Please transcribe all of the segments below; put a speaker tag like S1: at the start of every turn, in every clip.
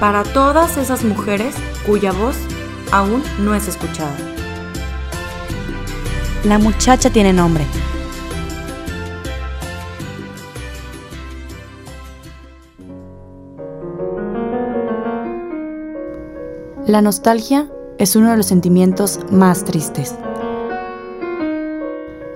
S1: para todas esas mujeres cuya voz aún no es escuchada.
S2: La muchacha tiene nombre. La nostalgia es uno de los sentimientos más tristes.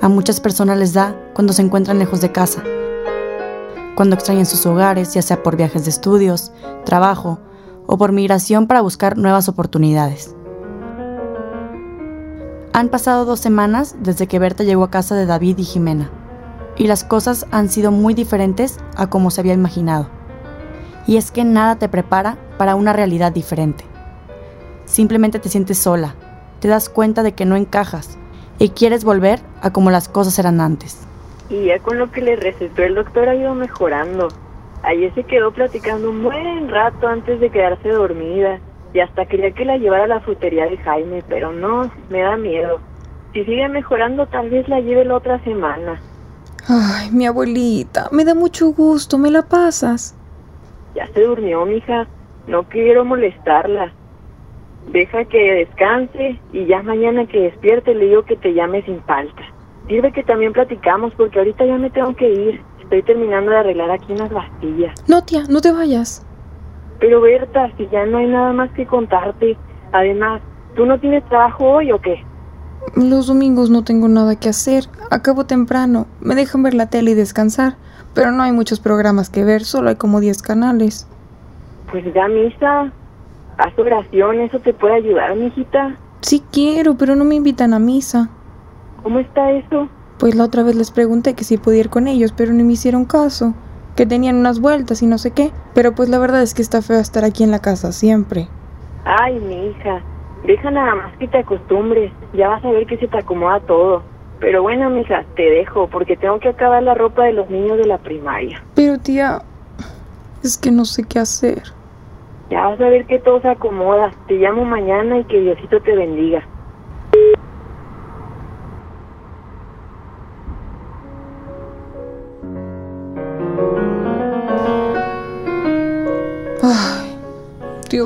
S2: A muchas personas les da cuando se encuentran lejos de casa, cuando extrañan sus hogares, ya sea por viajes de estudios, trabajo o por migración para buscar nuevas oportunidades. Han pasado dos semanas desde que Berta llegó a casa de David y Jimena, y las cosas han sido muy diferentes a como se había imaginado. Y es que nada te prepara para una realidad diferente. Simplemente te sientes sola, te das cuenta de que no encajas y quieres volver a como las cosas eran antes.
S3: Y ya con lo que le recetó el doctor ha ido mejorando. Ayer se quedó platicando un buen rato antes de quedarse dormida y hasta quería que la llevara a la frutería de Jaime, pero no, me da miedo. Si sigue mejorando, tal vez la lleve la otra semana.
S4: Ay, mi abuelita, me da mucho gusto, ¿me la pasas?
S3: Ya se durmió, mija. No quiero molestarla. Deja que descanse y ya mañana que despierte le digo que te llame sin falta. Sirve que también platicamos porque ahorita ya me tengo que ir. Estoy terminando de arreglar aquí unas bastillas.
S4: No, tía, no te vayas.
S3: Pero Berta, si ya no hay nada más que contarte. Además, ¿tú no tienes trabajo hoy o qué?
S4: Los domingos no tengo nada que hacer. Acabo temprano. Me dejan ver la tele y descansar. Pero no hay muchos programas que ver, solo hay como 10 canales.
S3: Pues ya misa. Haz oración, eso te puede ayudar, mijita.
S4: Sí quiero, pero no me invitan a misa.
S3: ¿Cómo está eso?
S4: Pues la otra vez les pregunté que si podía ir con ellos, pero no me hicieron caso. Que tenían unas vueltas y no sé qué. Pero pues la verdad es que está feo estar aquí en la casa siempre.
S3: Ay, mi hija. Deja nada más que te acostumbres. Ya vas a ver que se te acomoda todo. Pero bueno, mija, te dejo porque tengo que acabar la ropa de los niños de la primaria.
S4: Pero tía, es que no sé qué hacer.
S3: Ya vas a ver que todo se acomoda. Te llamo mañana y que Diosito te bendiga.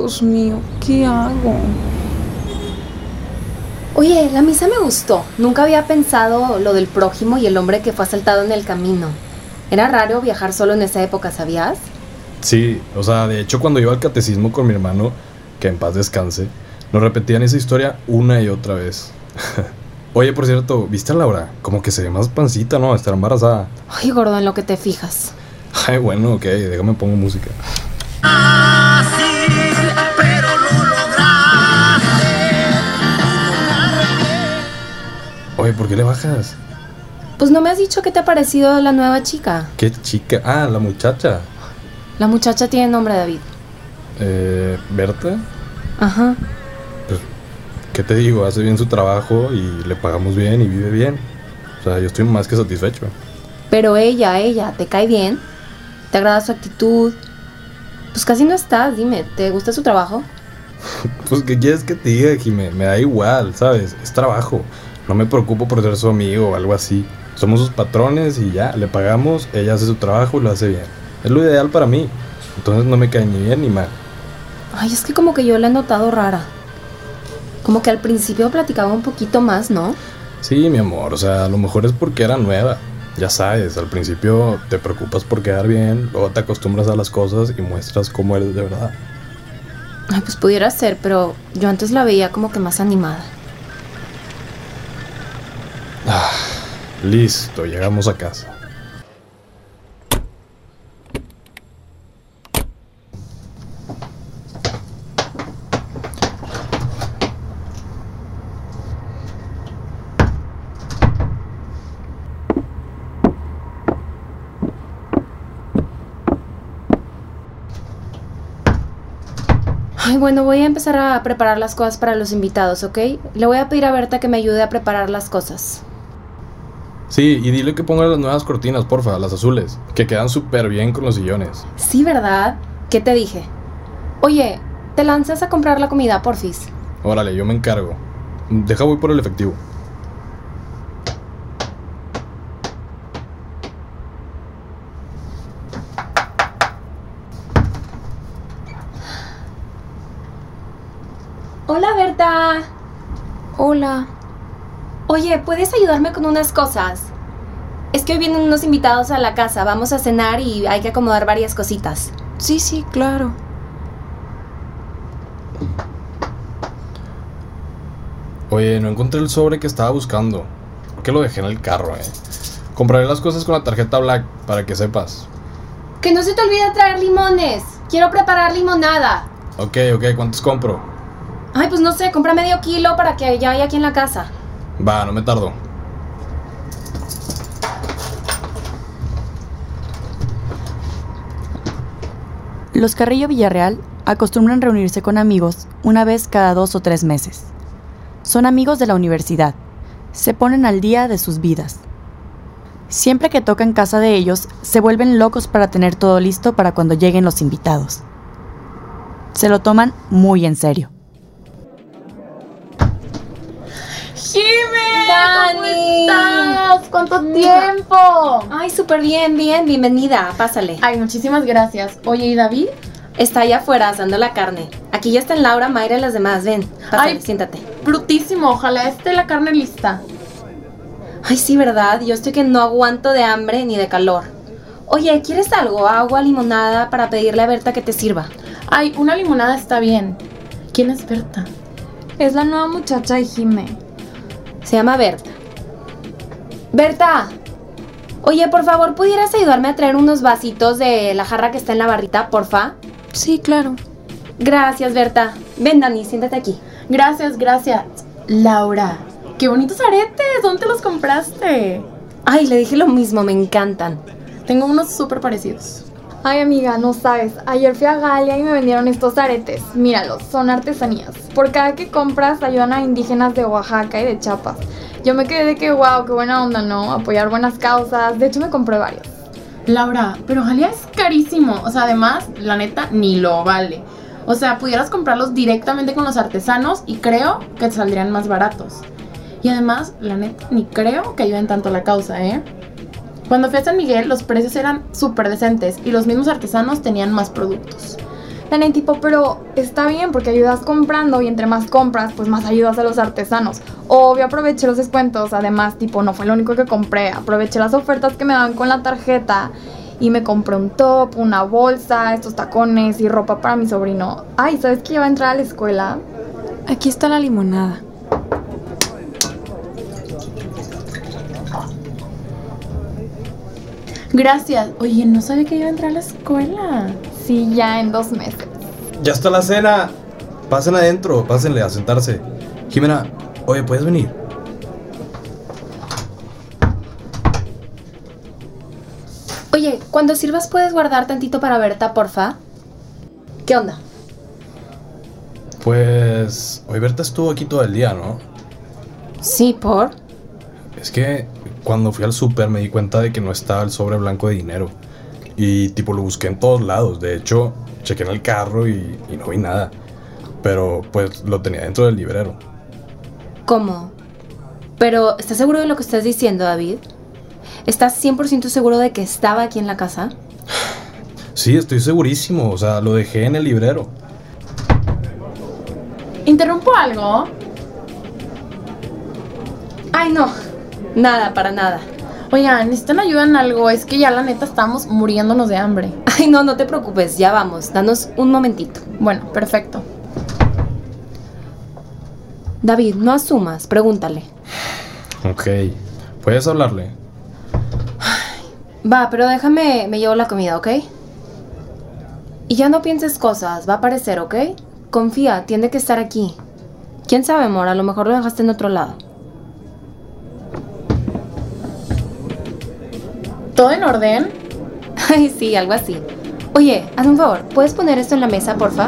S4: Dios mío, ¿qué hago?
S5: Oye, la misa me gustó. Nunca había pensado lo del prójimo y el hombre que fue asaltado en el camino. Era raro viajar solo en esa época, ¿sabías?
S6: Sí, o sea, de hecho cuando iba al catecismo con mi hermano, que en paz descanse, nos repetían esa historia una y otra vez. Oye, por cierto, ¿viste a Laura? Como que se ve más pancita, ¿no? Estar embarazada.
S5: Ay, gordo, en lo que te fijas.
S6: Ay, bueno, ok, déjame pongo música. Oye, ¿por qué le bajas?
S5: Pues no me has dicho qué te ha parecido la nueva chica.
S6: ¿Qué chica? Ah, la muchacha.
S5: La muchacha tiene nombre David.
S6: Eh, ¿Berta?
S5: Ajá.
S6: Pues, ¿qué te digo? Hace bien su trabajo y le pagamos bien y vive bien. O sea, yo estoy más que satisfecho.
S5: Pero ella, ella, ¿te cae bien? ¿Te agrada su actitud? Pues casi no estás, dime, ¿te gusta su trabajo?
S6: Pues, ¿qué quieres que te diga, Jimé? Me da igual, ¿sabes? Es trabajo. No me preocupo por ser su amigo o algo así. Somos sus patrones y ya, le pagamos, ella hace su trabajo y lo hace bien. Es lo ideal para mí. Entonces no me cae ni bien ni mal.
S5: Ay, es que como que yo la he notado rara. Como que al principio platicaba un poquito más, ¿no?
S6: Sí, mi amor, o sea, a lo mejor es porque era nueva. Ya sabes, al principio te preocupas por quedar bien, luego te acostumbras a las cosas y muestras cómo eres de verdad.
S5: Ay, pues pudiera ser, pero yo antes la veía como que más animada.
S6: Listo, llegamos a casa.
S5: Ay, bueno, voy a empezar a preparar las cosas para los invitados, ¿ok? Le voy a pedir a Berta que me ayude a preparar las cosas.
S6: Sí, y dile que ponga las nuevas cortinas, porfa, las azules, que quedan súper bien con los sillones.
S5: Sí, ¿verdad? ¿Qué te dije? Oye, ¿te lanzas a comprar la comida, porfis?
S6: Órale, yo me encargo. Deja voy por el efectivo.
S5: Hola, Berta.
S4: Hola.
S5: Oye, ¿puedes ayudarme con unas cosas? Es que hoy vienen unos invitados a la casa. Vamos a cenar y hay que acomodar varias cositas.
S4: Sí, sí, claro.
S6: Oye, no encontré el sobre que estaba buscando. ¿Por qué lo dejé en el carro, eh? Compraré las cosas con la tarjeta Black para que sepas.
S5: Que no se te olvide traer limones. Quiero preparar limonada.
S6: Ok, ok, ¿cuántos compro?
S5: Ay, pues no sé, compra medio kilo para que ya haya aquí en la casa.
S6: Va, no me tardo.
S2: Los Carrillo Villarreal acostumbran reunirse con amigos una vez cada dos o tres meses. Son amigos de la universidad. Se ponen al día de sus vidas. Siempre que tocan casa de ellos, se vuelven locos para tener todo listo para cuando lleguen los invitados. Se lo toman muy en serio.
S7: ¡Jime!
S5: ¡Dani!
S7: ¿Cómo estás? ¿Cuánto tiempo?
S5: Ay, súper bien, bien, bienvenida. Pásale.
S7: Ay, muchísimas gracias. Oye, ¿y David?
S5: Está allá afuera asando la carne. Aquí ya están Laura, Mayra y las demás. Ven, pásale,
S7: Ay.
S5: siéntate.
S7: Brutísimo, ojalá esté la carne lista.
S5: Ay, sí, ¿verdad? Yo estoy que no aguanto de hambre ni de calor. Oye, ¿quieres algo? Agua, limonada para pedirle a Berta que te sirva.
S7: Ay, una limonada está bien. ¿Quién es Berta?
S4: Es la nueva muchacha de Jime.
S5: Se llama Berta. Berta. Oye, por favor, ¿pudieras ayudarme a traer unos vasitos de la jarra que está en la barrita, porfa?
S4: Sí, claro.
S5: Gracias, Berta. Ven, Dani, siéntate aquí.
S7: Gracias, gracias. Laura, qué bonitos aretes. ¿Dónde los compraste?
S5: Ay, le dije lo mismo, me encantan.
S7: Tengo unos súper parecidos.
S8: Ay amiga, no sabes, ayer fui a Galia y me vendieron estos aretes. Míralos, son artesanías. Por cada que compras ayudan a indígenas de Oaxaca y de Chiapas. Yo me quedé de que wow, qué buena onda, ¿no? Apoyar buenas causas. De hecho me compré varios.
S7: Laura, pero Jalía es carísimo. O sea, además, la neta, ni lo vale. O sea, pudieras comprarlos directamente con los artesanos y creo que te saldrían más baratos. Y además, la neta, ni creo que ayuden tanto a la causa, ¿eh? Cuando fui a San Miguel, los precios eran súper decentes y los mismos artesanos tenían más productos.
S8: Nene, tipo, pero está bien porque ayudas comprando y entre más compras, pues más ayudas a los artesanos. Obvio, aproveché los descuentos. Además, tipo, no fue lo único que compré. Aproveché las ofertas que me daban con la tarjeta y me compré un top, una bolsa, estos tacones y ropa para mi sobrino. Ay, ¿sabes que ya va a entrar a la escuela?
S4: Aquí está la limonada.
S7: Gracias. Oye, no sabía que iba a entrar a la escuela.
S8: Sí, ya en dos meses.
S6: Ya está la cena. Pasen adentro, pásenle a sentarse. Jimena, oye, ¿puedes venir?
S5: Oye, cuando sirvas puedes guardar tantito para Berta, porfa. ¿Qué onda?
S6: Pues. Hoy Berta estuvo aquí todo el día, ¿no?
S5: Sí, por.
S6: Es que cuando fui al súper me di cuenta de que no estaba el sobre blanco de dinero. Y tipo lo busqué en todos lados. De hecho, chequé en el carro y, y no vi nada. Pero pues lo tenía dentro del librero.
S5: ¿Cómo? Pero, ¿estás seguro de lo que estás diciendo, David? ¿Estás 100% seguro de que estaba aquí en la casa?
S6: Sí, estoy segurísimo. O sea, lo dejé en el librero.
S7: ¿Interrumpo algo?
S5: Ay, no. Nada, para nada.
S7: Oigan, necesitan ayuda en algo. Es que ya la neta estamos muriéndonos de hambre.
S5: Ay, no, no te preocupes, ya vamos. Danos un momentito.
S7: Bueno, perfecto.
S5: David, no asumas, pregúntale.
S6: Ok. ¿Puedes hablarle?
S5: Va, pero déjame, me llevo la comida, ¿ok? Y ya no pienses cosas, va a aparecer, ¿ok? Confía, tiene que estar aquí. ¿Quién sabe, amor? A lo mejor lo dejaste en otro lado.
S7: ¿Todo en orden?
S5: Ay, sí, algo así. Oye, hazme un favor, ¿puedes poner esto en la mesa, porfa?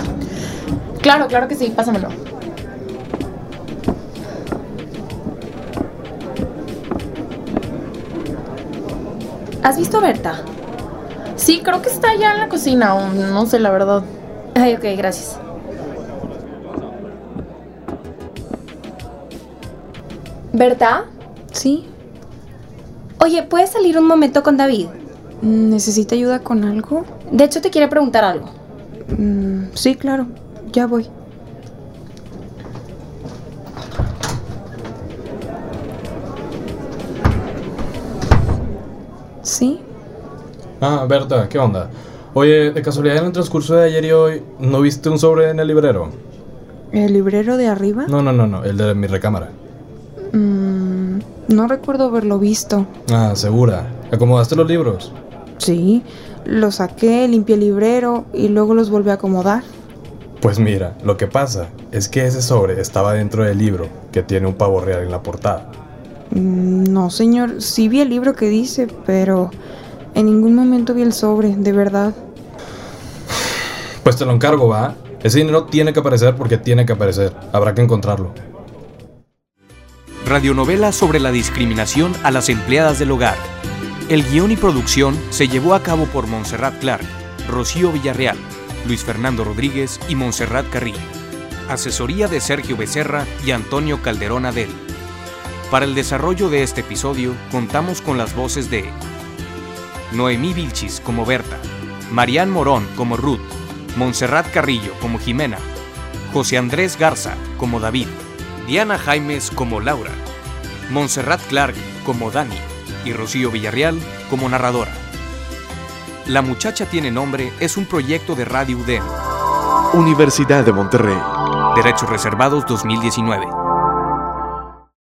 S7: Claro, claro que sí, pásamelo.
S5: ¿Has visto a Berta?
S7: Sí, creo que está ya en la cocina, o no sé la verdad.
S5: Ay, ok, gracias. ¿Berta?
S4: Sí.
S5: Oye, ¿puedes salir un momento con David?
S4: ¿Necesita ayuda con algo?
S5: De hecho, te quiere preguntar algo.
S4: Mm, sí, claro. Ya voy. ¿Sí?
S6: Ah, Berta, ¿qué onda? Oye, de casualidad en el transcurso de ayer y hoy, ¿no viste un sobre en el librero?
S4: ¿El librero de arriba?
S6: No, no, no, no, el de mi recámara.
S4: No recuerdo haberlo visto.
S6: Ah, segura. ¿Acomodaste los libros?
S4: Sí, los saqué, limpié el librero y luego los volví a acomodar.
S6: Pues mira, lo que pasa es que ese sobre estaba dentro del libro, que tiene un pavo real en la portada.
S4: Mm, No, señor, sí vi el libro que dice, pero en ningún momento vi el sobre, de verdad.
S6: Pues te lo encargo, ¿va? Ese dinero tiene que aparecer porque tiene que aparecer. Habrá que encontrarlo.
S9: Radionovela sobre la discriminación a las empleadas del hogar. El guion y producción se llevó a cabo por Montserrat Clark, Rocío Villarreal, Luis Fernando Rodríguez y Montserrat Carrillo. Asesoría de Sergio Becerra y Antonio Calderón Adel. Para el desarrollo de este episodio contamos con las voces de Noemí Vilchis como Berta, Marián Morón como Ruth, Montserrat Carrillo como Jimena, José Andrés Garza como David, Diana Jaimes como Laura, Montserrat Clark como Dani y Rocío Villarreal como narradora. La muchacha tiene nombre es un proyecto de Radio UDEM.
S10: Universidad de Monterrey.
S9: Derechos Reservados 2019.